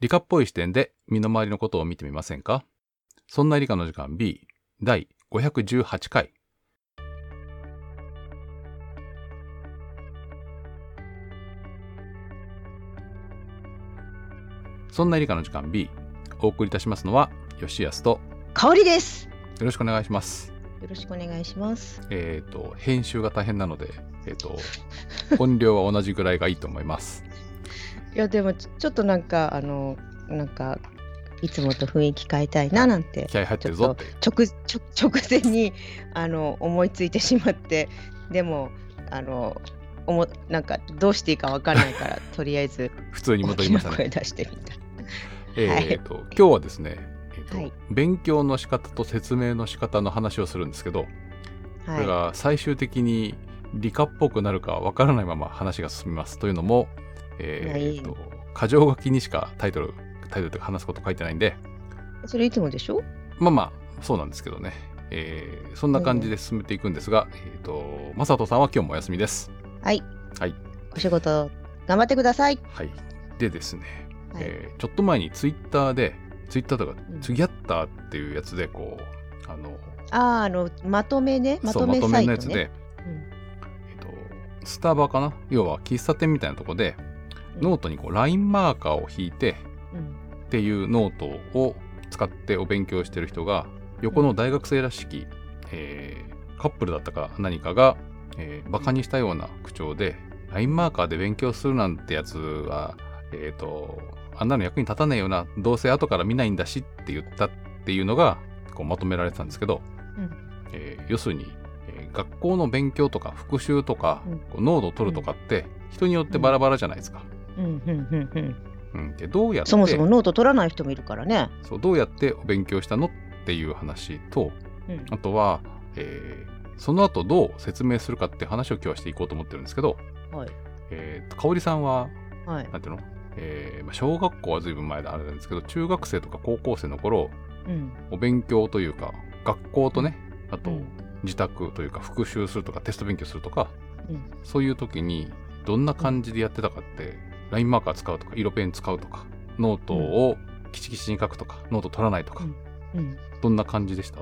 理科っぽい視点で身の回りのことを見てみませんか？そんな理科の時間 B 第518回。そんな理科の時間 B お送りいたしますのは吉安と香りです。よろしくお願いします。よろしくお願いします。えっ、と編集が大変なので、えっ、と音量は同じぐらいがいいと思います。いやでもちょっとなんかあのなんかいつもと雰囲気変えたいななんて気合入ってるぞ。直前にあの思いついてしまってでもあのおもなんかどうしていいかわかんないから とりあえず普通に大戻りましたね。声出してみた。えっ、と今日はですね、えーとはい勉強の仕方と説明の仕方の話をするんですけど、これはが最終的に理科っぽくなるかわからないまま話が進みますというのも、えー、と箇条書きにしかタイトルタイトルとか話すこと書いてないんでい。それいつもでしょ？まあまあそうなんですけどね、えーそんな感じで進めていくんですが、えっ、とマサトさんは今日もお休みです。はい。はい。お仕事頑張ってください。はい。でですね、はい。えーちょっと前にツイッターでツイッターとかうんツギャッターっていうやつでこうあのあーあのまとめねまととめサイトめのやつで、ね。えっと、スタバかな？要は喫茶店みたいなとこで、うんノートにこうラインマーカーを引いてっていうノートを使ってお勉強してる人が横の大学生らしき、えーカップルだったか何かが、えーバカにしたような口調でラインマーカーで勉強するなんてやつはえっ、とあんなの役に立たねえよなどうせ後から見ないんだしって言ったっていうのがこうまとめられてたんですけど、うんえー要するに、えー学校の勉強とか復習とか、うんこう濃度を取るとかって人によってバラバラじゃないですか。うんうんうんうん。うん、でどうやってそもそもノート取らない人もいるからね。そうどうやってお勉強したのっていう話とうんあとは、えーその後どう説明するかって話を今日はしていこうと思ってるんですけど、はいえーと香織さんははい。なんていうの、えーまあ、小学校はずいぶん前であれなんですけど中学生とか高校生の頃うん。お勉強というか学校とねあとうん自宅というか復習するとかテスト勉強するとかうんそういう時にどんな感じでやってたかって、ラインマーカー使うとか色ペン使うとかノートをキチキチに書くとかノート取らないとか、うん。うん。どんな感じでした？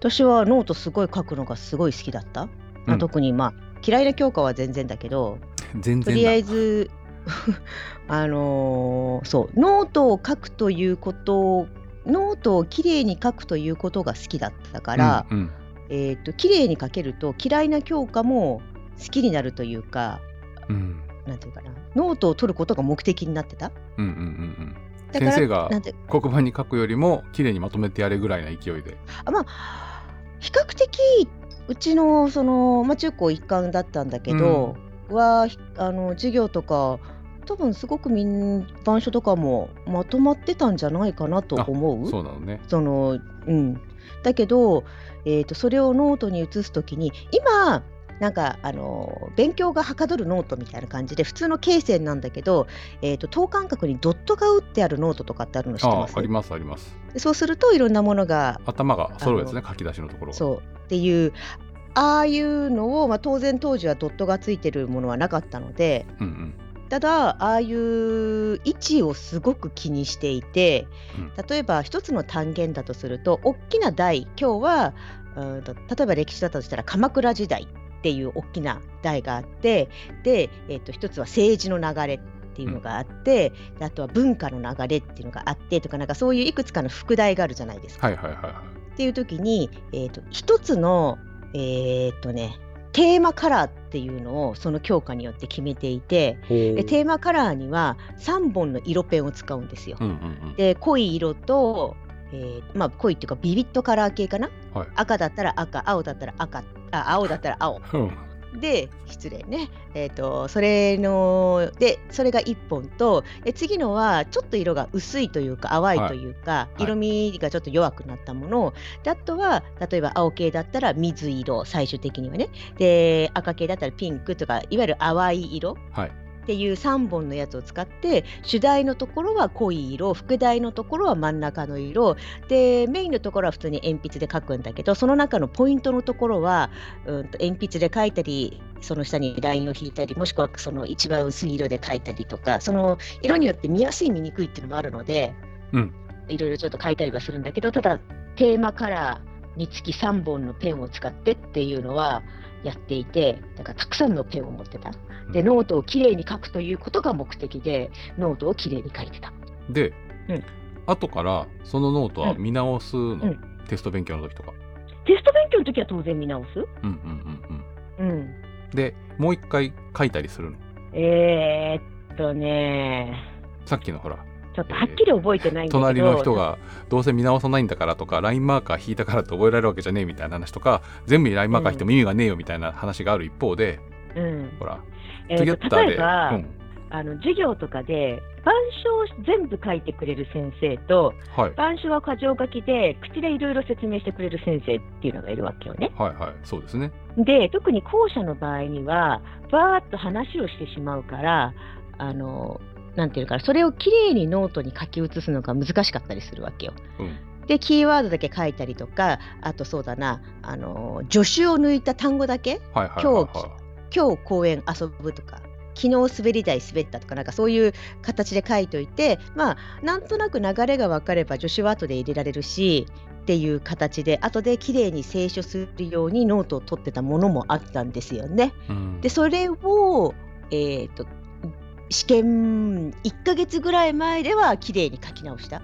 私はノートすごい書くのがすごい好きだった。まあうん。特にまあ嫌いな教科は全然だけど、全然だ。とりあえず あのーそうノートを書くということをノートをきれいに書くということが好きだったから、うんうん。えっ、ときれいに書けると嫌いな教科も好きになるというか、うんなんていうかな、ノートを取ることが目的になってた？うんうんうんうん。先生が黒板に書くよりも綺麗にまとめてやれぐらいな勢いで。あまあ比較的うちのその、まあ、中高一貫だったんだけど、はひあの授業とか多分すごくみんな板書とかもまとまってたんじゃないかなと思う？そうなのね。そのうん、だけど、えー、とそれをノートに移すときに今なんかあの勉強がはかどるノートみたいな感じで普通の罫線なんだけど、えー、と等間隔にドットが打ってあるノートとかってあるの知ってます？ありますあります。でそうするといろんなものが頭が揃うやつね書き出しのところ。がそう。っていうああいうのを、まあ、当然当時はドットがついてるものはなかったのでうんうん。ただああいう位置をすごく気にしていて、うん。例えば一つの単元だとすると大きな台今日は例えば歴史だったとしたら鎌倉時代っていう大きな台があってで、えっと一つは政治の流れっていうのがあって、であとは文化の流れっていうのがあってとかなんかそういういくつかの副題があるじゃないですか。はいはいはいはいっていう時に、えー、と一つの、えーとね、テーマカラーっていうのをその教科によって決めていてでテーマカラーには3本の色ペンを使うんですよ。うんうんうんで濃い色と、えーまあ、濃いっていうかビビットカラー系かな？はい。赤だったら赤青だったら赤あ青だったら青。うん。で失礼ね、えー、とそれのでそれが1本とえ次のはちょっと色が薄いというか淡いというか、い。色味がちょっと弱くなったもの。であとは例えば青系だったら水色最終的にはね。で赤系だったらピンクとかいわゆる淡い色。はいっていう3本のやつを使って主題のところは濃い色副題のところは真ん中の色。でメインのところは普通に鉛筆で書くんだけどその中のポイントのところは、うん、と鉛筆で書いたりその下にラインを引いたりもしくはその一番薄い色で書いたりとかその色によって見やすい見にくいっていうのもあるので、うん、いろいろちょっと書いたりはするんだけどただテーマカラーにつき3本のペンを使ってっていうのはやっていてだからたくさんのペンを持ってたでノートをきれいに書くということが目的でノートをきれいに書いてた。で、うん、後からそのノートは見直すの、うん、テスト勉強の時とか。テスト勉強の時は当然見直す？うんうんうんうん。うん。でもう一回書いたりするの？えー、っとね。さっきのほら。ちょっとはっきり覚えてないんだけど、隣の人がどうせ見直さないんだからとかラインマーカー引いたからって覚えられるわけじゃねえみたいな話とか全部にラインマーカー引いても意味がねえよみたいな話がある一方で、うん、ほら、えー、例えば、うん、あの授業とかで板書を全部書いてくれる先生と、はい、板書は箇条書きで口でいろいろ説明してくれる先生っていうのがいるわけよね。はいはい。そうですね。で特に後者の場合にはバーッと話をしてしまうからあのなんていうかそれをきれいにノートに書き写すのが難しかったりするわけよ。うん。でキーワードだけ書いたりとかあとそうだなあの助手を抜いた単語だけ、はいはいはいはい、今日今日公園遊ぶとか昨日滑り台滑ったとかなんかそういう形で書いといてまあなんとなく流れが分かれば助手は後で入れられるしっていう形で後できれいに清書するようにノートを取ってたものもあったんですよね。うん、でそれを、えーと試験1か月ぐらい前では綺麗に書き直した。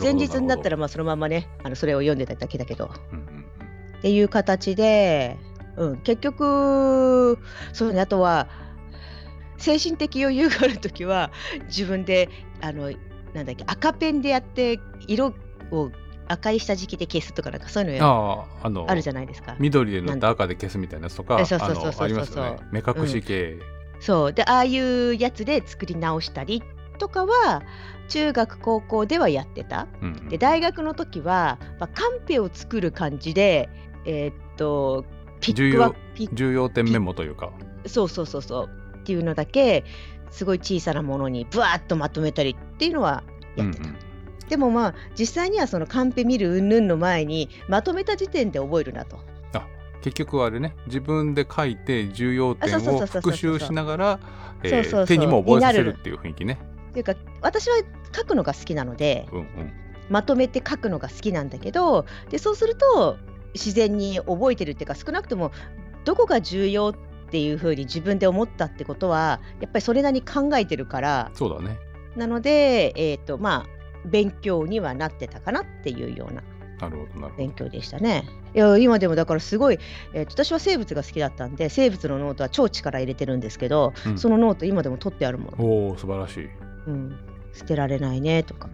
前日になったらまあそのままねあのそれを読んでただけだけど、うん、っていう形で、うん、結局そうねあとは精神的余裕がある時は自分であのなんだっけ赤ペンでやって色を赤い下敷きで消すとかなんかそういうのああのあるじゃないですか。緑で塗って赤で消すみたいなやつとかありますよね。目隠し系、うん。そう。でああいうやつで作り直したりとかは中学高校ではやってた、うんうん、で大学の時は、まあ、カンペを作る感じでえー、っとピックは重要点メモというか。そうそうそうそう。っていうのだけすごい小さなものにぶわっとまとめたりっていうのはやってた。うんうん。でもまあ実際にはそのカンペ見る云々の前にまとめた時点で覚えるなと。結局あれね。自分で書いて重要点を復習しながら手にも覚えさせるっていう雰囲気ね。っていうか私は書くのが好きなので、うんうん、まとめて書くのが好きなんだけどでそうすると自然に覚えてるっていうか少なくともどこが重要っていうふうに自分で思ったってことはやっぱりそれなりに考えてるからそうだねなので、えーとまあ、勉強にはなってたかなっていうようななるほどなるほど勉強でしたね。いや今でもだからすごい、えー、私は生物が好きだったんで生物のノートは超力入れてるんですけど、うん、そのノート今でも取ってあるもの。おお素晴らしい、うん。捨てられないねとか。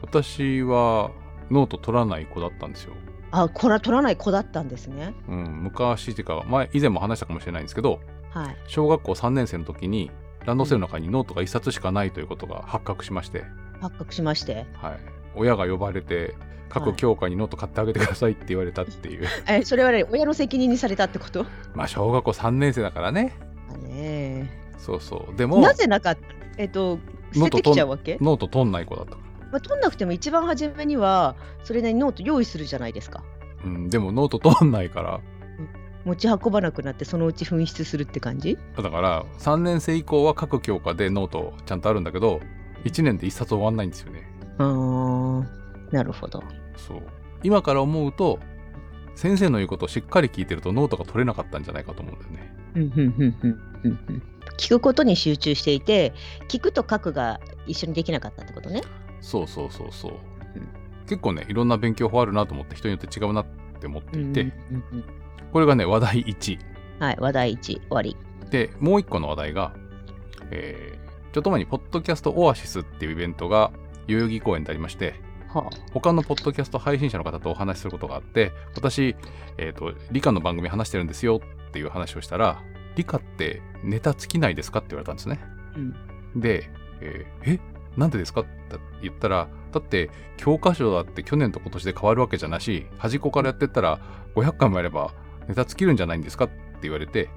私はノート取らない子だったんですよ。あこれは取らない子だったんですね。うん、昔っていうか前以前も話したかもしれないんですけど、はい、小学校3年生の時にランドセルの中にノートが1冊しかないということが発覚しまして。発覚しまして。はい。親が呼ばれて各教科にノート買ってあげてくださいって言われたっていう、えそれは、ね、親の責任にされたってこと？まあ小学校3年生だからね。ね。そうそう。でもなぜなかえっと捨ててきちゃうわけ？ノート取んない子だったまあ、取んなくても一番初めにはそれなりにノート用意するじゃないですかうんでもノート取んないから持ち運ばなくなってそのうち紛失するって感じ？だから3年生以降は各教科でノートちゃんとあるんだけど1年で1冊終わんないんですよねああなるほど。そう今から思うと先生の言うことをしっかり聞いてるとノートが取れなかったんじゃないかと思うんだよね。聞くことに集中していて聞くと書くが一緒にできなかったってことね。そうそうそうそう。うん、結構ねいろんな勉強法あるなと思って人によって違うなって思っていて、これがね話題1。はい話題1終わり。でもう一個の話題が、えー、ちょっと前にポッドキャストオアシスっていうイベントが代々木公園でありましてはあ、他のポッドキャスト配信者の方とお話しすることがあって私、えーと、理科の番組話してるんですよっていう話をしたら理科ってネタ尽きないですかって言われたんですね。うん、で、えー、え？なんでですか？って言ったらだって教科書だって去年と今年で変わるわけじゃなし端っこからやってったら500回もやればネタ尽きるんじゃないんですか？って言われて、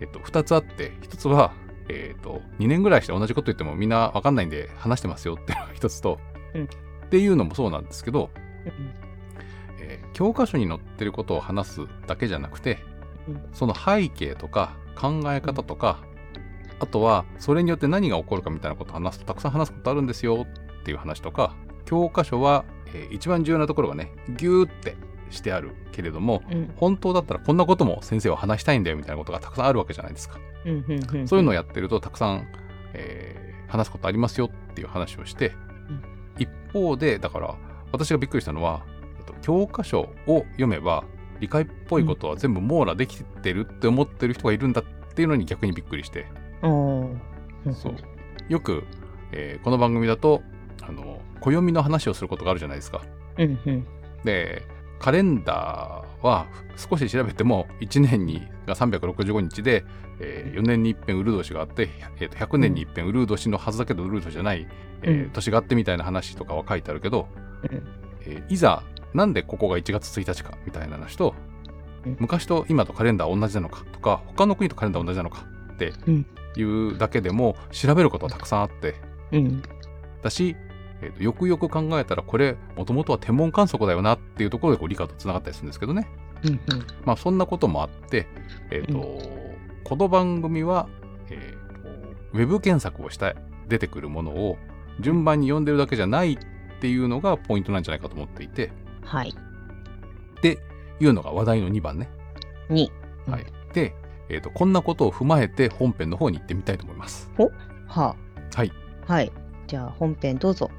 えっと、2つあって1つはえー、と2年ぐらいして同じこと言ってもみんな分かんないんで話してますよっていうのが一つと、うん。っていうのもそうなんですけど、うん。えー教科書に載ってることを話すだけじゃなくてうん。その背景とか考え方とか、あとはそれによって何が起こるかみたいなことを話すとたくさん話すことあるんですよっていう話とか教科書は、えー一番重要なところがねギューってしてあるけれどもうん。本当だったらこんなことも先生は話したいんだよみたいなことがたくさんあるわけじゃないですか。うんうんうん。そういうのをやってるとたくさん、えー話すことありますよっていう話をして、うん。一方でだから私がびっくりしたのは、えっと、教科書を読めば理解っぽいことは全部網羅できてるって思ってる人がいるんだっていうのに逆にびっくりして、そう。よく、えーこの番組だとあの暦の話をすることがあるじゃないですか。うんうん。でカレンダーは少し調べても1年にが365日で、え4年に一遍ウルー年があって、えーと100年に一遍ウルー年のはずだけどウルー年じゃない、えーうん。年があってみたいな話とかは書いてあるけど、うん。えーいざなんでここが1月1日かみたいな話と、うん。昔と今とカレンダー同じなのかとか他の国とカレンダー同じなのかってうんいうだけでも調べることはたくさんあって。うん。だし、えーとよくよく考えたらこれもともとは天文観測だよなっていうところでこう理科とつながったりするんですけどね。うんまあそんなこともあって、えっ、と、この番組は、えーとウェブ検索をした出てくるものを順番に読んでるだけじゃないっていうのがポイントなんじゃないかと思っていて、はい。っていうのが話題の2番ね。にはい。で、えっ、と、こんなことを踏まえて本編の方に行ってみたいと思います。ははい。あはいじゃあ本編どうぞ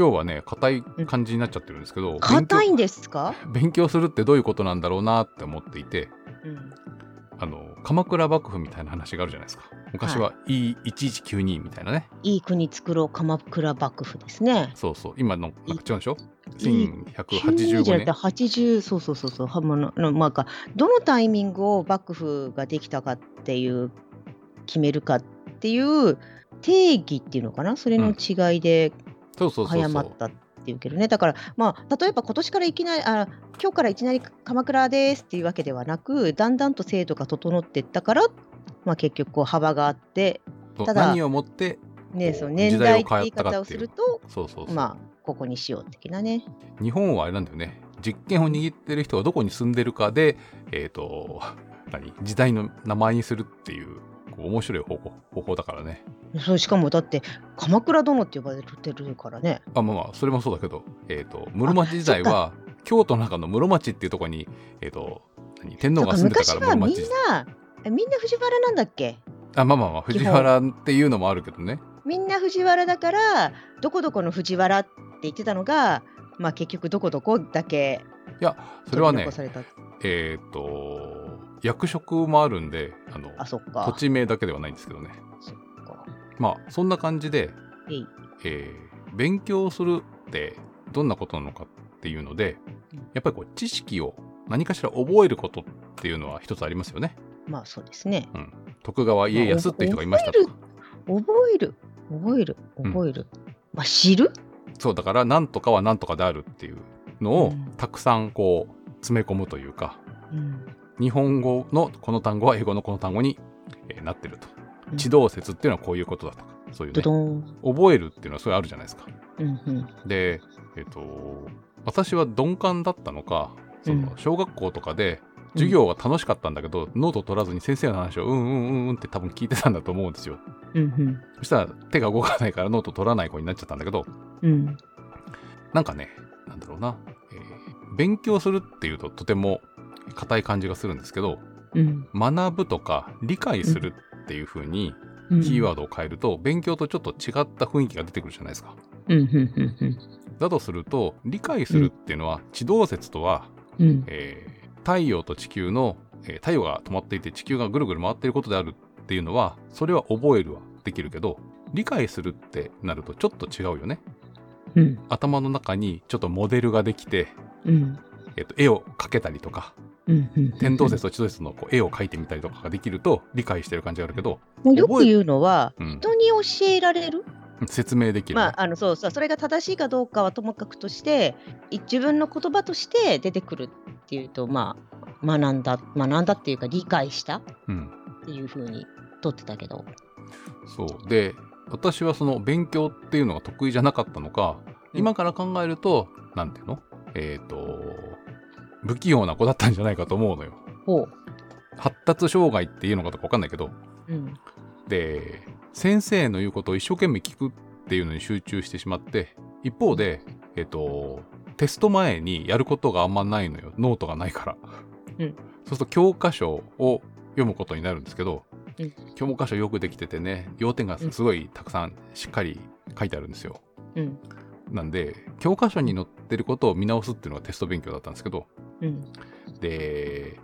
今日はね、硬い感じになっちゃってるんですけど、硬いん勉ですか？強勉強するってどういうことなんだろうなって思っていて、うんあの、鎌倉幕府みたいな話があるじゃないですか。昔は E1192 みたいなね。いい国作ろう鎌倉幕府ですねそうそう。今の、なんか違うんでしょ？いい ?1185 じゃなくて年。80そうそうそうそうはまあののまあかどのタイミングを幕府ができたかっていう決めるかっていう定義っていうのかなそれの違いでそうそうそうそう。早まったっていうけどねだからまあ例えば今年からいきなりあ今日からいきなり鎌倉ですっていうわけではなくだんだんと制度が整っていったから、まあ、結局こう幅があって、ただ何をもって、ね、その年時代って言い方をするとそうそう。まあここにしよう的なね。日本はあれなんだよね。実権を握ってる人がどこに住んでるかで、えっ、と、何？時代の名前にするっていう、こう面白い方法方法だからね。そうしかもだって鎌倉殿って呼ばれてるからね。あ、まあまあ、それもそうだけど、えっ、と、室町時代は、京都の中の室町っていうところに、えっ、と、何天皇が住んでたから昔はみん室町。なえみんな藤原なんだっけ？あ、まあまあまあ、藤原っていうのもあるけどね。みんな藤原だからどこどこの藤原って言ってたのが、まあ、結局どこどこだけそれはねえっ、と、役職もあるんで、あの、あそっか。土地名だけではないんですけどね。そっか。まあ、そんな感じで、えー勉強するってどんなことなのかっていうのでうん、やっぱりこう知識を何かしら覚えることっていうのは一つありますよね。まあそうですね。徳川家康っていう人がいましたとか。覚える。覚える。うん。覚える、まあ知る？そう、だから何とかは何とかであるっていうのをうん。たくさんこう詰め込むというか、うん日本語のこの単語は英語のこの単語に、えーなってると。うん。地動説っていうのはこういうことだとか、そういうね、覚えるっていうのはそれあるじゃないですか。うんうん。で、えっ、と、私は鈍感だったのか、そのうん。小学校とかで授業が楽しかったんだけど、ノート取らずに先生の話をうんうんうんうんって多分聞いてたんだと思うんですよ。うんうん。そしたら手が動かないからノート取らない子になっちゃったんだけど、うん。なんかね、なんだろうな、えー勉強するっていうととても硬い感じがするんですけど、うん。学ぶとか理解するっていう風にうん。キーワードを変えると、勉強とちょっと違った雰囲気が出てくるじゃないですか。だとすると、理解するっていうのは、地動説とは、うん。えー太陽と地球の、えー太陽が止まっていて地球がぐるぐる回っていることであるっていうのはそれは覚えるはできるけど理解するってなるとちょっと違うよね。うん。頭の中にちょっとモデルができて、うん。えーと絵を描けたりとか天動説と地動説のこう絵を描いてみたりとかができると理解してる感じがあるけど、もうよく言うのは、うん、人に教えられる、説明できる、まあ、あのそうそうそれが正しいかどうかはともかくとしてい自分の言葉として出てくるっていうとまあ学んだ学んだっていうか理解したうん、っていうふうに取ってたけど、そう。で私はその勉強っていうのが得意じゃなかったのか、うん。今から考えるとなんていうの？えっ、と不器用な子だったんじゃないかと思うのよ。発達障害っていうのかとか分かんないけど。うん。で先生の言うことを一生懸命聞くっていうのに集中してしまって一方でえっ、とテスト前にやることがあんまないのよ。ノートがないから、うん。そうすると教科書を読むことになるんですけど、うん。教科書よくできててね要点がすごいたくさんしっかり書いてあるんですよ。うんなんで教科書に載ってることを見直すっていうのがテスト勉強だったんですけど。うん。で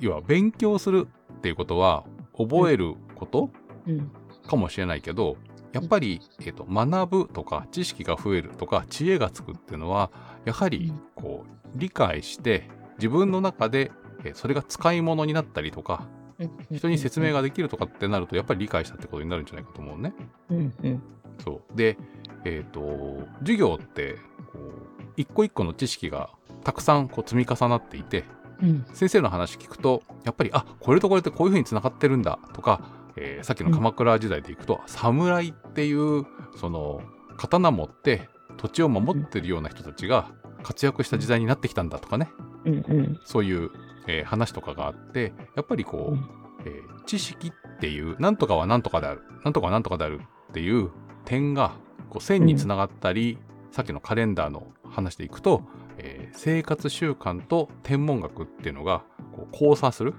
要は勉強するっていうことは覚えること、うん。かもしれないけどやっぱり、えーと学ぶとか知識が増えるとか知恵がつくっていうのはやはりこう理解して自分の中で、えーそれが使い物になったりとかうん人に説明ができるとかってなるとやっぱり理解したってことになるんじゃないかと思うね。うんうん。そう。でえっ、と授業ってこう一個一個の知識がたくさんこう積み重なっていてうん。先生の話聞くとやっぱりあこれとこれってこういうふうにつながってるんだとか、えーさっきの鎌倉時代でいくと、侍っていうその刀持って土地を守ってるような人たちが活躍した時代になってきたんだとかね。うんうん。そういう、えー話とかがあってやっぱりこう、うん。えー知識っていうなんとかはなんとかであるなんとかはなんとかであるっていう点がこう線につながったり、さっきのカレンダーの話でいくと、えー生活習慣と天文学っていうのがこう交差する。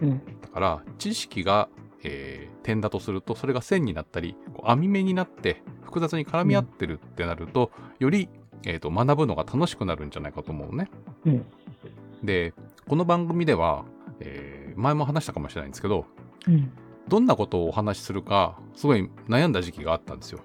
うん。だから知識が、えー点だとするとそれが線になったりこう網目になって複雑に絡み合ってるってなると、より、えーと学ぶのが楽しくなるんじゃないかと思うね。うん。でこの番組では、えー前も話したかもしれないんですけどうん。どんなことをお話しするかすごい悩んだ時期があったんですよ。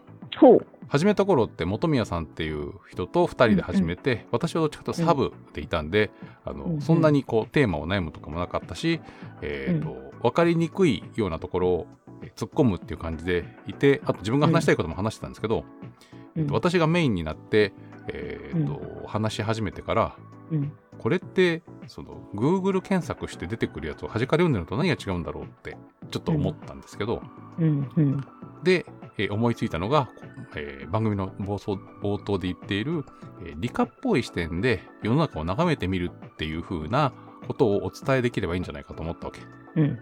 始めた頃って本宮さんっていう人と2人で始めて、私はどっちかというとサブでいたんで、あのうんうん。そんなにこうテーマを悩むとかもなかったし、えーと分かりにくいようなところをえー突っ込むっていう感じでいてあと自分が話したいことも話してたんですけど、えーと私がメインになって、えーと話し始めてからうん。これってその Google 検索して出てくるやつを端から読んでるのと何が違うんだろうってちょっと思ったんですけど、うん。うん。で、えー思いついたのが、えー番組の冒頭冒頭で言っている、えー理科っぽい視点で世の中を眺めてみるっていう風なことをお伝えできればいいんじゃないかと思ったわけ。うん。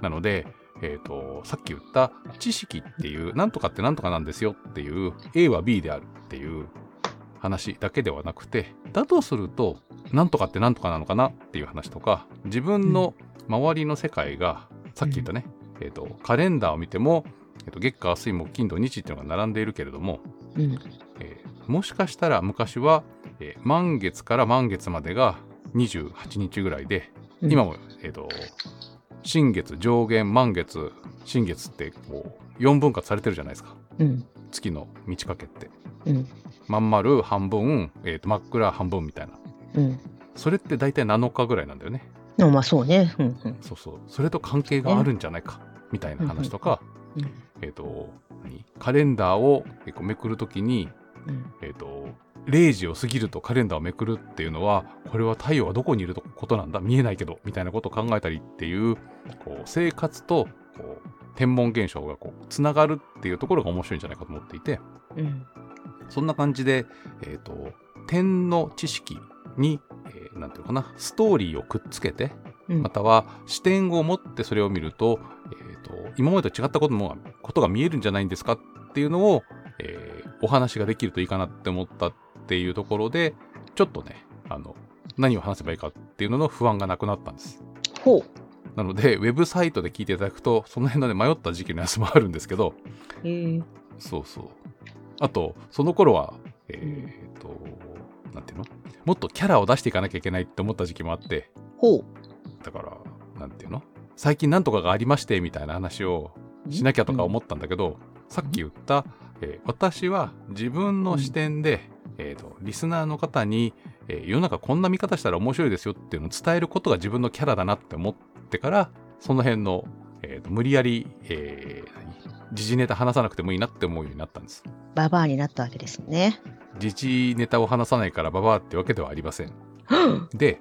なので、えーとさっき言った知識っていうなんとかってなんとかなんですよっていう A は B であるっていう話だけではなくてだとするとなんとかってなんとかなのかなっていう話とか自分の周りの世界がさっき言ったね、えー、とカレンダーを見ても、えー、と月火水木金土日っていうのが並んでいるけれども、うん。えーもしかしたら昔は、えー満月から満月までが28日ぐらいでうん。今も、えー、と新月上限満月新月ってこう4分割されてるじゃないですか。うん。月の満ち欠けって。うんまん丸半分、えーと真っ暗半分みたいな。うん。それって大体7日ぐらいなんだよね。あまあそうね。うんうん。そうそう。それと関係があるんじゃないかみたいな話とか、うん。うんえっ、と何？カレンダーをめくるときにうん。えっ、と0時を過ぎるとカレンダーをめくるっていうのはこれは太陽はどこにいることなんだ？見えないけどみたいなことを考えたりっていうこう生活とこう天文現象がこうつながるっていうところが面白いんじゃないかと思っていて。うんそんな感じで、えっと点の知識に、えーなんていうのかなストーリーをくっつけてうん。または視点を持ってそれを見ると,、えーと今までと違ったこともことが見えるんじゃないんですか？っていうのを、えーお話ができるといいかなって思ったっていうところでちょっとねあの何を話せばいいかっていうのの不安がなくなったんです。ほう。なのでウェブサイトで聞いていただくとその辺のね迷った時期のやつもあるんですけど。へえそうそうあとその頃はえっ、となんていうの？もっとキャラを出していかなきゃいけないって思った時期もあって。ほう。だから、なんていうの？最近なんとかがありましてみたいな話をしなきゃとか思ったんだけど、さっき言った、えー私は自分の視点で、えーとリスナーの方に、えー世の中こんな見方したら面白いですよっていうのを伝えることが自分のキャラだなって思ってからその辺の、えーと無理やり、えー何時事ネタ話さなくてもいいなって思うようになったんです。ババアになったわけですね。時事ネタを話さないからババアってわけではありません。で、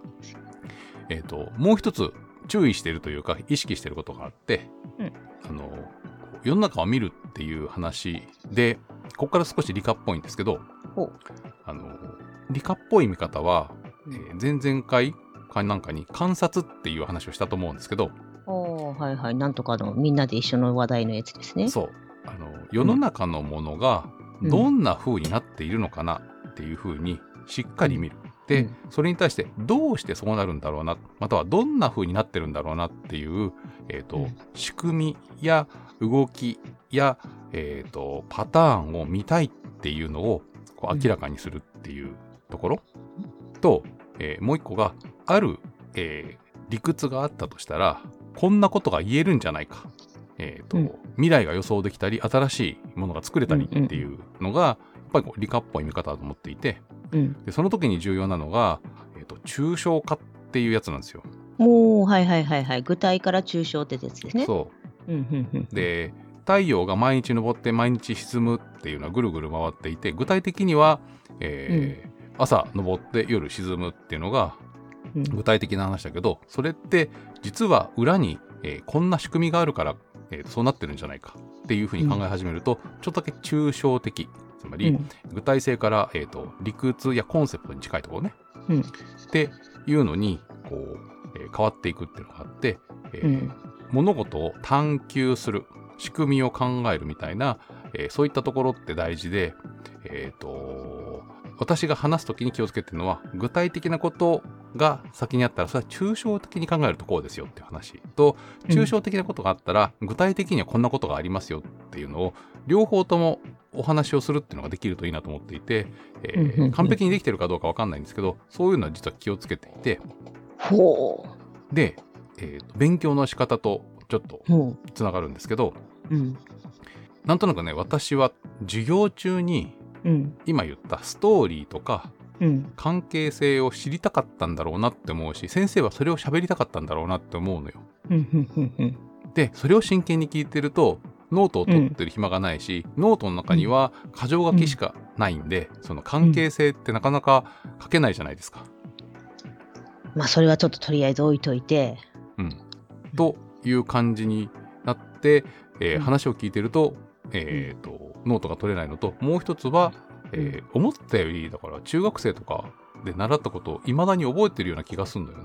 えっ、と、もう一つ注意しているというか、意識していることがあって、うんあの、世の中を見るっていう話で、ここから少し理科っぽいんですけどあの、理科っぽい見方は、うんえー前々回かなんかに観察っていう話をしたと思うんですけど、はいはい。なんとかのみんなで一緒の話題のやつですね。そう、あの、世の中のものがうん。どんな風になっているのかなっていう風にしっかり見る。で、うん。それに対してどうしてそうなるんだろうなまたはどんな風になってるんだろうなっていう、えーとうん。仕組みや動きや、えー、とパターンを見たいっていうのをこう明らかにするっていうところ、と、えーもう一個がある、えー理屈があったとしたらこんなことが言えるんじゃないか、えーとうん未来が予想できたり新しいものが作れたりっていうのが、やっぱりこう理科っぽい見方だと思っていて、うん。でその時に重要なのが、えー、と抽象化っていうやつなんですよ。もう、はいはいはいはい。具体から抽象ってやつですね。。そううんうんうん。うで太陽が毎日昇って毎日沈むっていうのはぐるぐる回っていて具体的には、えー朝昇って夜沈むっていうのがうん具体的な話だけどそれって実は裏に、えーこんな仕組みがあるから、えーそうなってるんじゃないかっていうふうに考え始めると、ちょっとだけ抽象的。つまり、うん。具体性から、えー、と理屈やコンセプトに近いところね、うん。っていうのにこう、えー変わっていくっていうのがあって、えーうん。物事を探求する仕組みを考えるみたいな、えーそういったところって大事で、えー、と私が話す時に気をつけてるのは具体的なことが先にあったらそれは抽象的に考えるとこうですよっていう話と抽象的なことがあったら、具体的にはこんなことがありますよっていうのを両方ともお話をするっていうのができるといいなと思っていて、えー完璧にできてるかどうかわかんないんですけどそういうのは実は気をつけていてほで、えーと勉強の仕方とちょっとつながるんですけどう。うん。なんとなくね私は授業中にうん。今言ったストーリーとかうん。関係性を知りたかったんだろうなって思うし先生はそれを喋りたかったんだろうなって思うのよ。うん。うん。うん。うん。でそれを真剣に聞いてるとノートを取ってる暇がないし、ノートの中には箇条書きしかないんで、その関係性ってなかなか書けないじゃないですか。まあ、それはちょっととりあえず置いといて。うん、という感じになって、えーうん話を聞いてると,、えーとノートが取れないのともう一つは、えー思ったよりだから中学生とかで習ったことをいまだに覚えてるような気がするん。うん。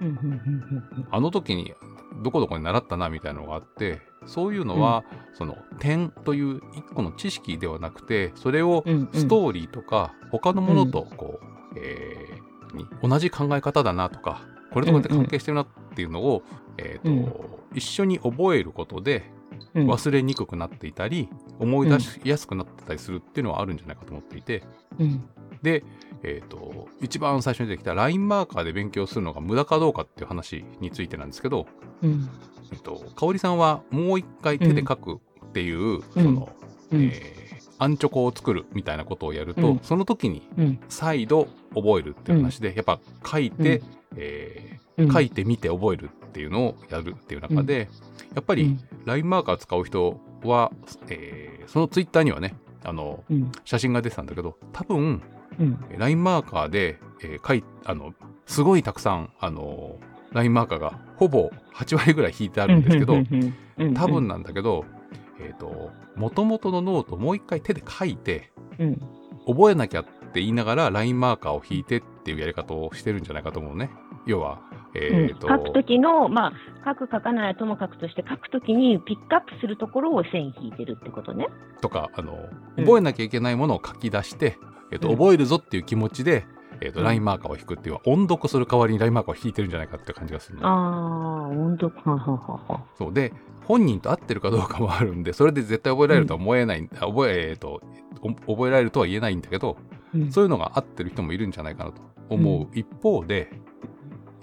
うん。あの時にどこどこに習ったなみたいなのがあってそういうのは、その点という一個の知識ではなくてそれをうん。ストーリーとか他のものとこう、えーに同じ考え方だなとかこれとこれって関係してるなっていうのを、えーと一緒に覚えることでうん。忘れにくくなっていたり、思い出しやすくなってたりするっていうのはあるんじゃないかと思っていてうん。で、えー、と一番最初に出てきたラインマーカーで勉強するのが無駄かどうかっていう話についてなんですけど、うん。えっと、香織さんはもう一回手で書くっていう、うんその、うん。えーアンチョコを作るみたいなことをやると、うんその時にうん。再度覚えるっていう話で、やっぱ書いて、えー書いてみて覚えるっていうのをやるっていう中で、やっぱりラインマーカー使う人は、えーそのツイッターにはねあのうん。写真が出てたんだけど多分うん。ラインマーカーで、えー書いあのすごいたくさんあのラインマーカーがほぼ8割ぐらい引いてあるんですけど、うん、多分なんだけど、えっ、と、元々のノートをもう一回手で書いて、うん、覚えなきゃって言いながらラインマーカーを引いてっていうやり方をしてるんじゃないかと思うね。要は、えっ、と、書くと。きの、まあ、書く書かないとも書くとして、書くときにピックアップするところを線引いてるってことね。とか、あの、うん。覚えなきゃいけないものを書き出して、えっ、と、うん。覚えるぞっていう気持ちで、えっ、と、うん。ラインマーカーを引くっていうのは、音読する代わりにラインマーカーを引いてるんじゃないかって感じがするの。ああ、温度、はははは。そう。で本人と合ってるかどうかもあるんでそれで絶対覚えられるとは思えない、あ覚ええーとお覚えられるとは言えないんだけどうん。そういうのが合ってる人もいるんじゃないかなと思う一方で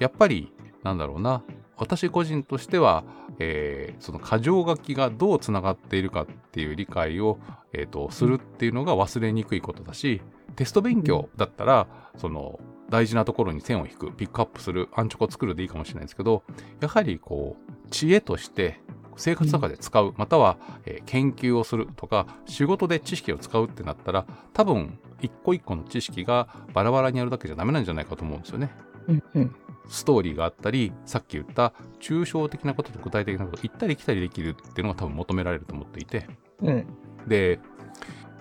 やっぱりなんだろうな。私個人としては、えーその箇条書きがどうつながっているかっていう理解を、えーとするっていうのが忘れにくいことだしテスト勉強だったらその大事なところに線を引くピックアップするアンチョコを作るでいいかもしれないですけどやはりこう知恵として生活の中で使う、または、えー研究をするとか仕事で知識を使うってなったら多分一個一個の知識がバラバラにやるだけじゃダメなんじゃないかと思うんですよね。うんうんストーリーがあったりさっき言った抽象的なことと具体的なこと行ったり来たりできるっていうのが多分求められると思っていて。うん。で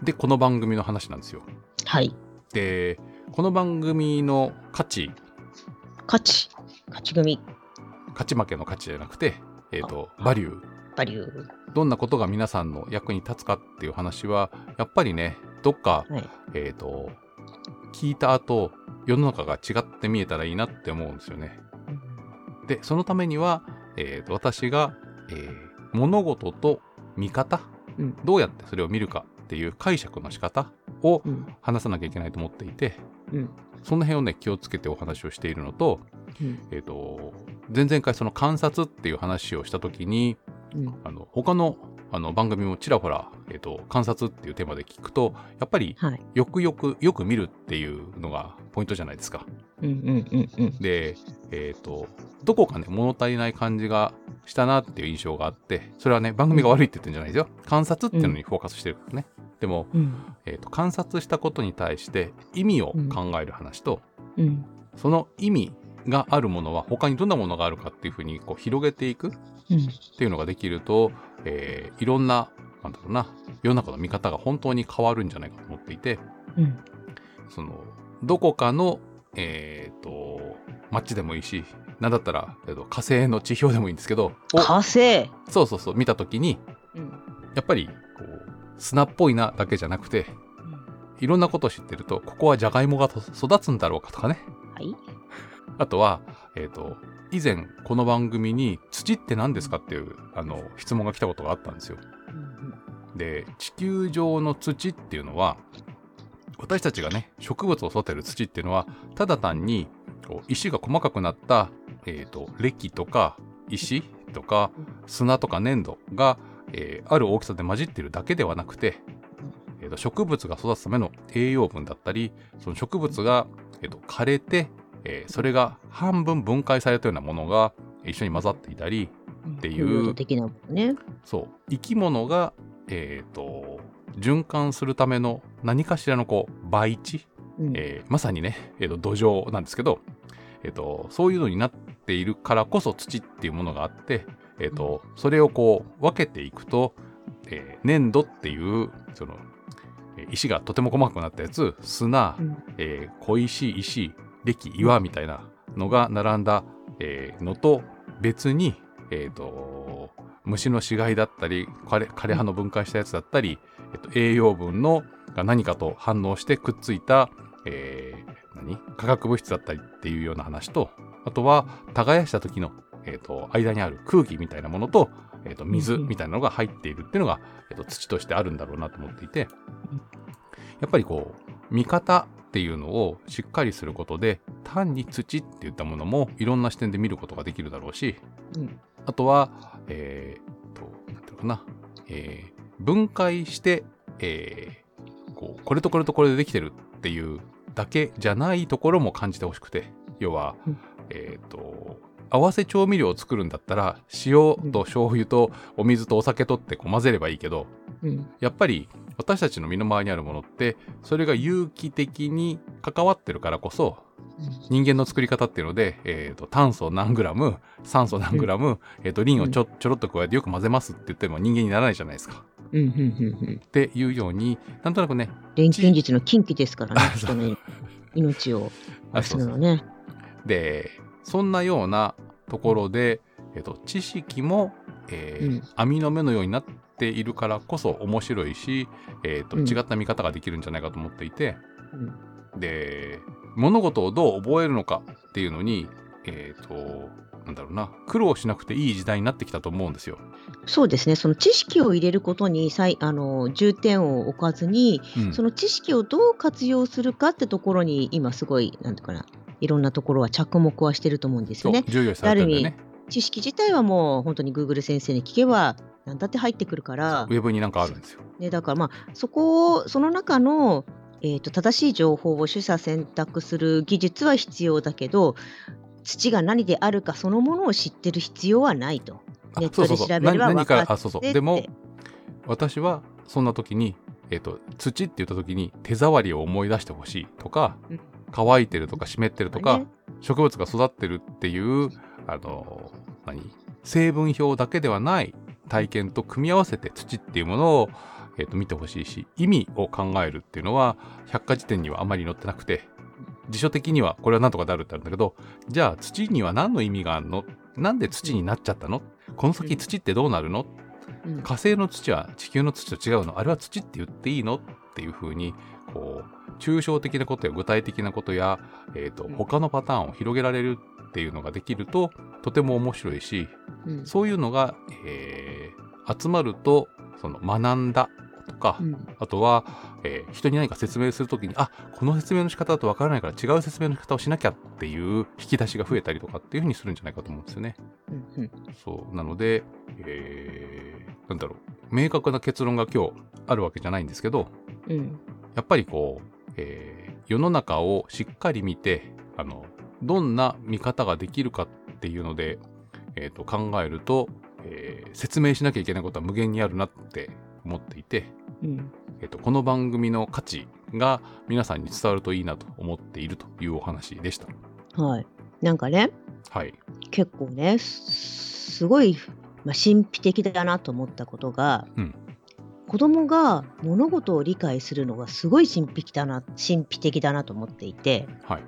でこの番組の話なんですよ。はい。でこの番組の価値。勝ち勝ち組。勝ち負けの価値じゃなくて、えー、とバリューバリューどんなことが皆さんの役に立つかっていう話はやっぱりねどっか、はい。えー、と聞いた後世の中が違って見えたらいいなって思うんですよね。でそのためには、えーと私が、えー物事と見方、うん。どうやってそれを見るかっていう解釈の仕方をうん。話さなきゃいけないと思っていてうん。その辺をね気をつけてお話をしているのと,、うん。えー、と前々回その観察っていう話をした時にうん。あの他のあの番組もちらほら、えーと観察っていうテーマで聞くとやっぱりはい。よくよくよく見るっていうのがポイントじゃないですか。うんうんうんうんで、えっ、と、どこかね、物足りない感じがしたなっていう印象があって、それはね、番組が悪いって言ってるんじゃないですよ。観察っていうのにフォーカスしてるからね。でも、うん。えっ、と、観察したことに対して意味を考える話と、うん。その意味があるものは他にどんなものがあるかっていうふうにこう広げていくっうん。ていうのができると、えーいろんな、なんだろうな、世の中の見方が本当に変わるんじゃないかと思っていて、うん。そのどこかのえっ、と街でもいいしなんだったら、えーと火星の地表でもいいんですけどを火星？そうそうそう見た時にうん。やっぱりこう砂っぽいなだけじゃなくていろんなことを知ってるとここはじゃがいもがと育つんだろうかとかね。はい。あとは、えー、と以前この番組に「土って何ですか?」っていうあの質問が来たことがあったんですよ。で地球上の土っていうのは私たちがね植物を育てる土っていうのはただ単にこう石が細かくなった、えー、と礫とか石とか砂とか粘土が、えーある大きさで混じっているだけではなくて、えーと植物が育つための栄養分だったりその植物が、えーと枯れて、えーそれが半分分解されたようなものが一緒に混ざっていたりっていう。的なものね。そう。生き物が、えー、と循環するための何かしらのこう培地、うん。えーまさにね、えーと土壌なんですけど、えー、とそういうのになっているからこそ土っていうものがあって、えー、とそれをこう分けていくと、えー粘土っていうそのえー石がとても細かくなったやつ砂、うん。えー小石石礫岩みたいなのが並んだ、えーのと別に、えー、と虫の死骸だったり枯れ葉の分解したやつだったり、えーと栄養分のが何かと反応してくっついた、えー何？化学物質だったりっていうような話とあとは耕した時の、えー、と間にある空気みたいなものと,、えー、と水みたいなのが入っているっていうのが、えー、と土としてあるんだろうなと思っていて。やっぱりこう見方っていうのをしっかりすることで単に土って言ったものもいろんな視点で見ることができるだろうしうん。あとは、えー、と、なんていうのかな、えー分解して、えーこう、これとこれとこれでできてるっていうだけじゃないところも感じてほしくて、要は、うん。えっ、と、合わせ調味料を作るんだったら、塩と醤油とお水とお酒とってこう混ぜればいいけど、うん。やっぱり私たちの身の回りにあるものって、それが有機的に関わってるからこそ、人間の作り方っていうので、えー、と炭素何グラム酸素何グラム、えー、とリンをちょちょろっと加えてよく混ぜますって言っても人間にならないじゃないですか。うんうんうんうん。っていうようになんとなくね錬金術の禁忌ですからね人の命を。るのね。でそんなようなところで、えー、と知識も、えーうん。網の目のようになっているからこそ面白いし、えーとうん違った見方ができるんじゃないかと思っていて、うんで物事をどう覚えるのかっていうのにえっ、となんだろうな苦労しなくていい時代になってきたと思うんですよ。そうですねその知識を入れることにさいあの重点を置かずにうんその知識をどう活用するかってところに今すごいなんていうかないろんなところは着目はしてると思うんですよね。重要視されてるんだよね。知識自体はもう本当に Google 先生に聞けば何だって入ってくるから。ウ、ェブになんかあるんですよ。ね、だからまあそこをその中のえー、と正しい情報を取捨選択する技術は必要だけど土が何であるかそのものを知ってる必要はないと。あネットで調べれば何分かってそうそう。でも私はそんな時に、えっと土って言った時に手触りを思い出してほしいとか、うん。乾いてるとか湿ってるとか、ね。植物が育ってるっていうあの何？成分表だけではない体験と組み合わせて土っていうものを、えっと見てほしいし意味を考えるっていうのは百科事典にはあまり載ってなくて辞書的にはこれは何とかであるってあるんだけどじゃあ土には何の意味があるの？なんで土になっちゃったの？この先土ってどうなるの？うん。火星の土は地球の土と違うの？あれは土って言っていいの？っていうふうにこう抽象的なことや具体的なことや、えーとうん。他のパターンを広げられるっていうのができるととても面白いしうん。そういうのが、えー集まるとその学んだとか、うん。あとは、えー人に何か説明するときにあこの説明の仕方だとわからないから違う説明の仕方をしなきゃっていう引き出しが増えたりとかっていうふうにするんじゃないかと思うんですよね。うんうん。そう。なので、えーなんだろう。明確な結論が今日あるわけじゃないんですけどうん。やっぱりこう、えー世の中をしっかり見てあのどんな見方ができるかっていうので、えーと考えると、えー説明しなきゃいけないことは無限にあるなって思っていて、うんえーとこの番組の価値が皆さんに伝わるといいなと思っているというお話でした。はい、なんかねはい。結構ねすすごい、まあ、神秘的だなと思ったことが、うん子供が物事を理解するのがすごい神秘的だな神秘的だなと思っていてはい。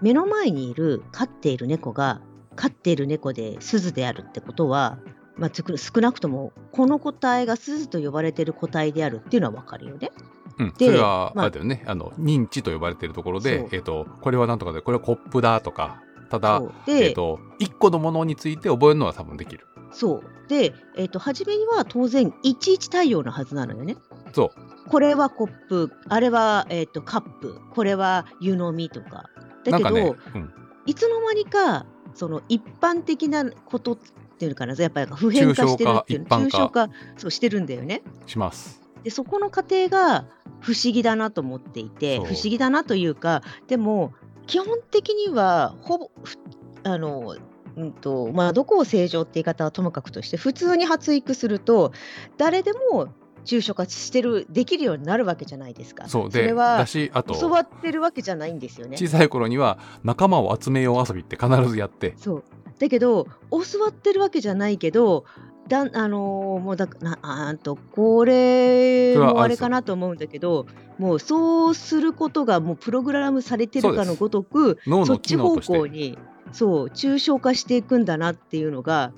目の前にいる飼っている猫が飼っている猫で鈴であるってことは、まあ、少なくともこの個体が鈴と呼ばれている個体であるっていうのは分かるよね。うん、そでれは、まああれだよね、あの、認知と呼ばれているところでえっ、と、これはなんとかで、これはコップだとか、ただえっ、と、一個のものについて覚えるのは多分できる。そうで、えー、と初めには当然11対応のはずなのよね。そう。これはコップ、あれは、えー、とカップ、これは湯飲みとか。だけど、ね、うん、いつの間にかその一般的なことっていうのかな、やっぱり普遍化してるっていう抽象化そうしてるんだよね。します。でそこの過程が不思議だなと思っていて不思議だなというかでも基本的にはほぼふあの、うんとまあ、どこを正常って言い方はともかくとして普通に発育すると誰でも抽象化してるできるようになるわけじゃないですか。そう。で、れはだし、あと、教わってるわけじゃないんですよね。小さい頃には仲間を集めよう遊びって必ずやって、そうだけど教わってるわけじゃないけどだんあのーもうだなあとこれもあれかなと思うんだけどもうそうすることがもうプログラムされてるかのごとく脳のそっち方機能として向にそう抽象化していくんだなっていうのが、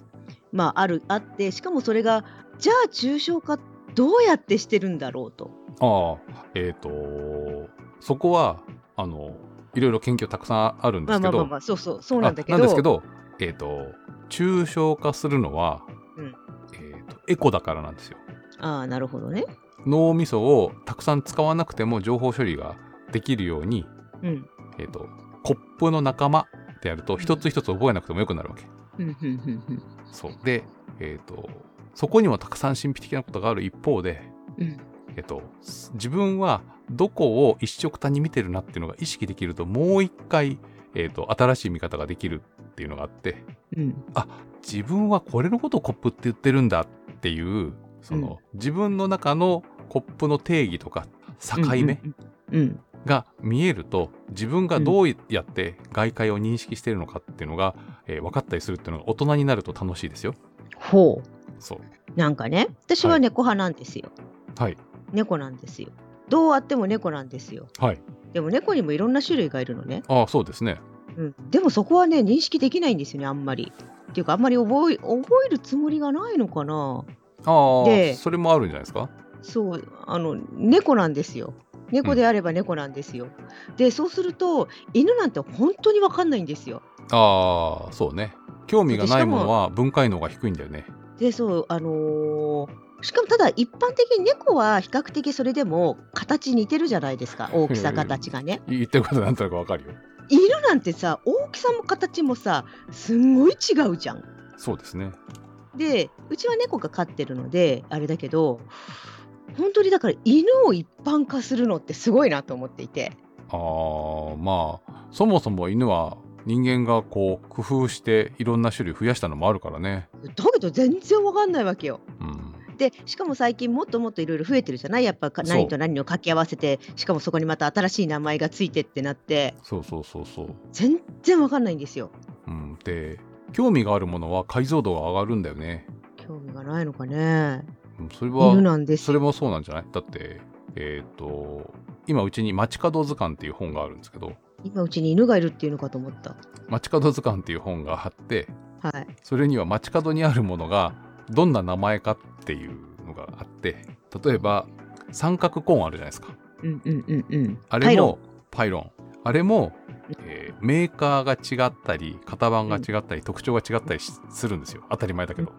まあ、あるあってしかもそれがじゃあ抽象化どうやってしてるんだろうと。ああ、えっ、と、そこは、あの、いろいろ研究たくさんあるんでますあけど、まあまあまあそうそうそうなんだけあどですけど、えっ、と、抽象化するのは、うんえーとエコだからなんですよ。ああなるほどね。脳みそをたくさん使わなくても情報処理ができるように、うんえー、とコップの仲間ってやると一つ一つ覚えなくてもよくなるわけ。うんうんうんうん。そう。で、えー、とそこにもたくさん神秘的なことがある一方で、うん。えー、と自分はどこを一緒くたに見てるなっていうのが意識できるともう一回、えー、と新しい見方ができるっていうのがあってうん。自分はこれのことをコップって言ってるんだっていうその、自分の中のコップの定義とか境目、うん。うんが見えると自分がどうやって外界を認識しているのかっていうのが、えー分かったりするっていうのが大人になると楽しいですよ。ほうそう。なんかね、私は猫派なんですよ。はい。猫なんですよ。どうあっても猫なんですよ。はい。でも猫にもいろんな種類がいるのね。ああ、そうですね。うん、でもそこはね、認識できないんですよね、あんまり。っていうか、あんまり覚え覚えるつもりがないのかな。ああ、でそれもあるんじゃないですか？そう、あの、猫なんですよ。猫であれば猫なんですよ。で、そうすると、犬なんて本当にわかんないんですよ。ああ、そうね。興味がないものは分解能が低いんだよね。で、そう、あのーしかもただ一般的に猫は比較的それでも形似てるじゃないですか大きさ形がね言ってることなんとなくわかるよ。犬なんてさ大きさも形もさすんごい違うじゃんそうですね。でうちは猫が飼ってるのであれだけど本当にだから犬を一般化するのってすごいなと思っていて。あーまあそもそも犬は人間がこう工夫していろんな種類増やしたのもあるからね。だけど全然わかんないわけよ。うん、でしかも最近もっともっといろいろ増えてるじゃない？やっぱ何と何を掛け合わせてしかもそこにまた新しい名前がついてってなってそうそうそうそう。全然わかんないんですよ。うん、で興味があるものは解像度が上がるんだよね。興味がないのかね。うんそれ犬は。それもそうなんじゃない？だってえっ、と今うちに「街角図鑑」っていう本があるんですけど今うちに犬がいるっていうのかと思った。「街角図鑑」っていう本があってはい。それには街角にあるものがどんな名前かっていうのがあって例えば三角コーンあるじゃないですかうんうんうんうん。あれもパイロンあれも、えーメーカーが違ったり型番が違ったり、特徴が違ったりしするんですよ当たり前だけど。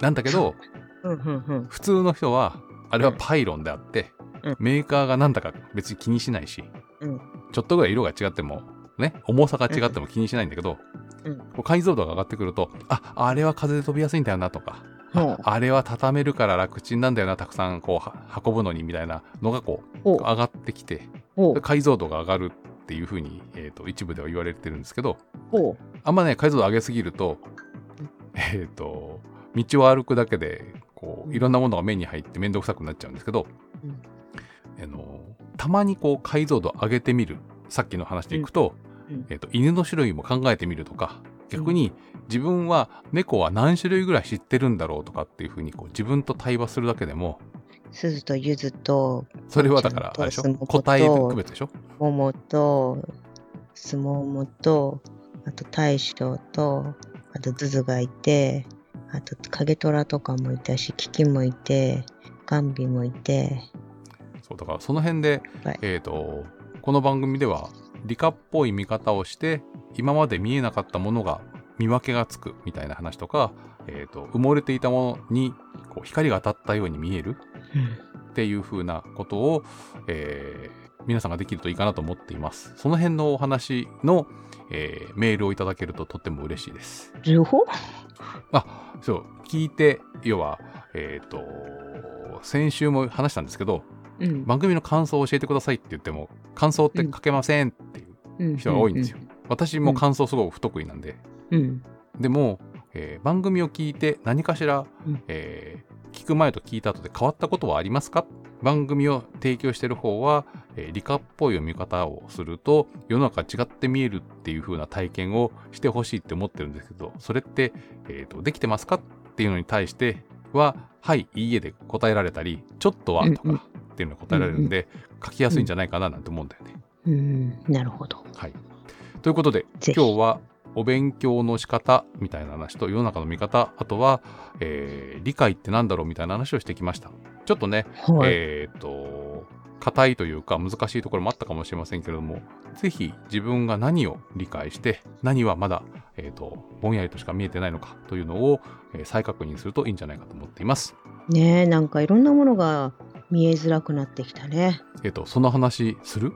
なんだけど 普通の人はあれはパイロンであって、うん。メーカーが何だか別に気にしないし、うん。ちょっとぐらい色が違ってもね重さが違っても気にしないんだけど、うん。こう解像度が上がってくるとああれは風で飛びやすいんだよなとかあれは畳めるから楽ちんなんだよなたくさんこうは運ぶのにみたいなのがこう上がってきて解像度が上がるっていうふうに、えー、と一部では言われてるんですけどほあんまね解像度上げすぎるとえっ、と道を歩くだけでこういろんなものが目に入って面倒くさくなっちゃうんですけど、うん。あのたまにこう解像度上げてみるさっきの話でいくと,、えー、と犬の種類も考えてみるとか逆に自分は猫は何種類ぐらい知ってるんだろうとかっていうふうにこう自分と対話するだけでもう。鈴とゆずとそれはだからあれでしょ？個体で区別でしょ？桃とすももとあと大将とあとズズがいてあと影虎とかもいたしキキもいてガンビもいて。そうだからその辺で、はい。えー、とこの番組では理科っぽい見方をして今まで見えなかったものが見分けがつくみたいな話とか、えー、と埋もれていたものにこう光が当たったように見えるっていう風なことを、えー皆さんができるといいかなと思っています。その辺のお話の、えーメールをいただけるととっても嬉しいです。両方？あそう。聞いて要はえっ、と先週も話したんですけどうん。番組の感想を教えてくださいって言っても感想って書けませんっていう人が多いんですよ。私も感想すごく不得意なんで、うん。でも、えー番組を聞いて何かしら、うん。えー聞く前と聞いた後で変わったことはありますか番組を提供してる方は、えー理科っぽい読み方をすると世の中違って見えるっていう風な体験をしてほしいって思ってるんですけどそれって、えーとできてますかっていうのに対しては「はいいいえ」で答えられたり「ちょっとは」とかっていうのが答えられるんで、書きやすいんじゃないかななんて思うんだよね。うん。なるほど。はい、ということで今日はお勉強の仕方みたいな話と世の中の見方あとは、えー理解ってなんだろうみたいな話をしてきました。ちょっとね、はい、えっ、と硬いというか難しいところもあったかもしれませんけれどもぜひ自分が何を理解して何はまだ、えー、とぼんやりとしか見えてないのかというのを、えー再確認するといいんじゃないかと思っています。ねえなんかいろんなものが見えづらくなってきたね。えっ、とその話する？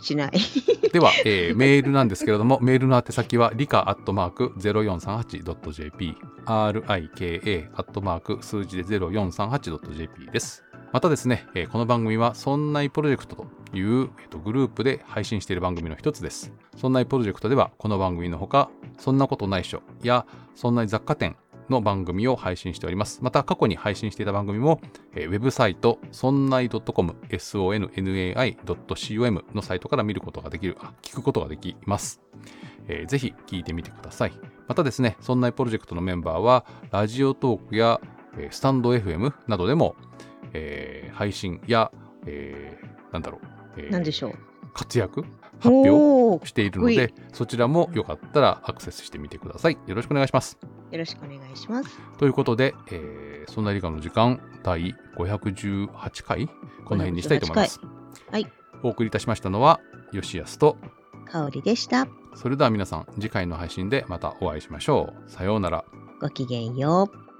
しない では、えーメールなんですけれども、メールの宛先は、理科アットマーク 0438.jp、rika アットマーク数字で 0438.jp です。またですね、えーこの番組は、そんないプロジェクトという、えーとグループで配信している番組の一つです。そんないプロジェクトでは、この番組のほか、そんなことないしょや、そんない雑貨店の番組を配信しております。また、過去に配信していた番組も、えーウェブサイト、そんない .com、sonnai.com のサイトから見ることができる、あ聞くことができます。えーぜひ聞いてみてください。またですね、そんないプロジェクトのメンバーは、ラジオトークや、えースタンド FM などでも、えー配信や、えーなんだろう、えーなんでしょう活躍発表しているので、そちらもよかったらアクセスしてみてください。よろしくお願いします。よろしくお願いしますということで、えーそんな理科の時間第518回この辺にしたいと思います。518はい。お送りいたしましたのは吉安と香りでしたそれでは皆さん次回の配信でまたお会いしましょう。さようなら。ごきげんよう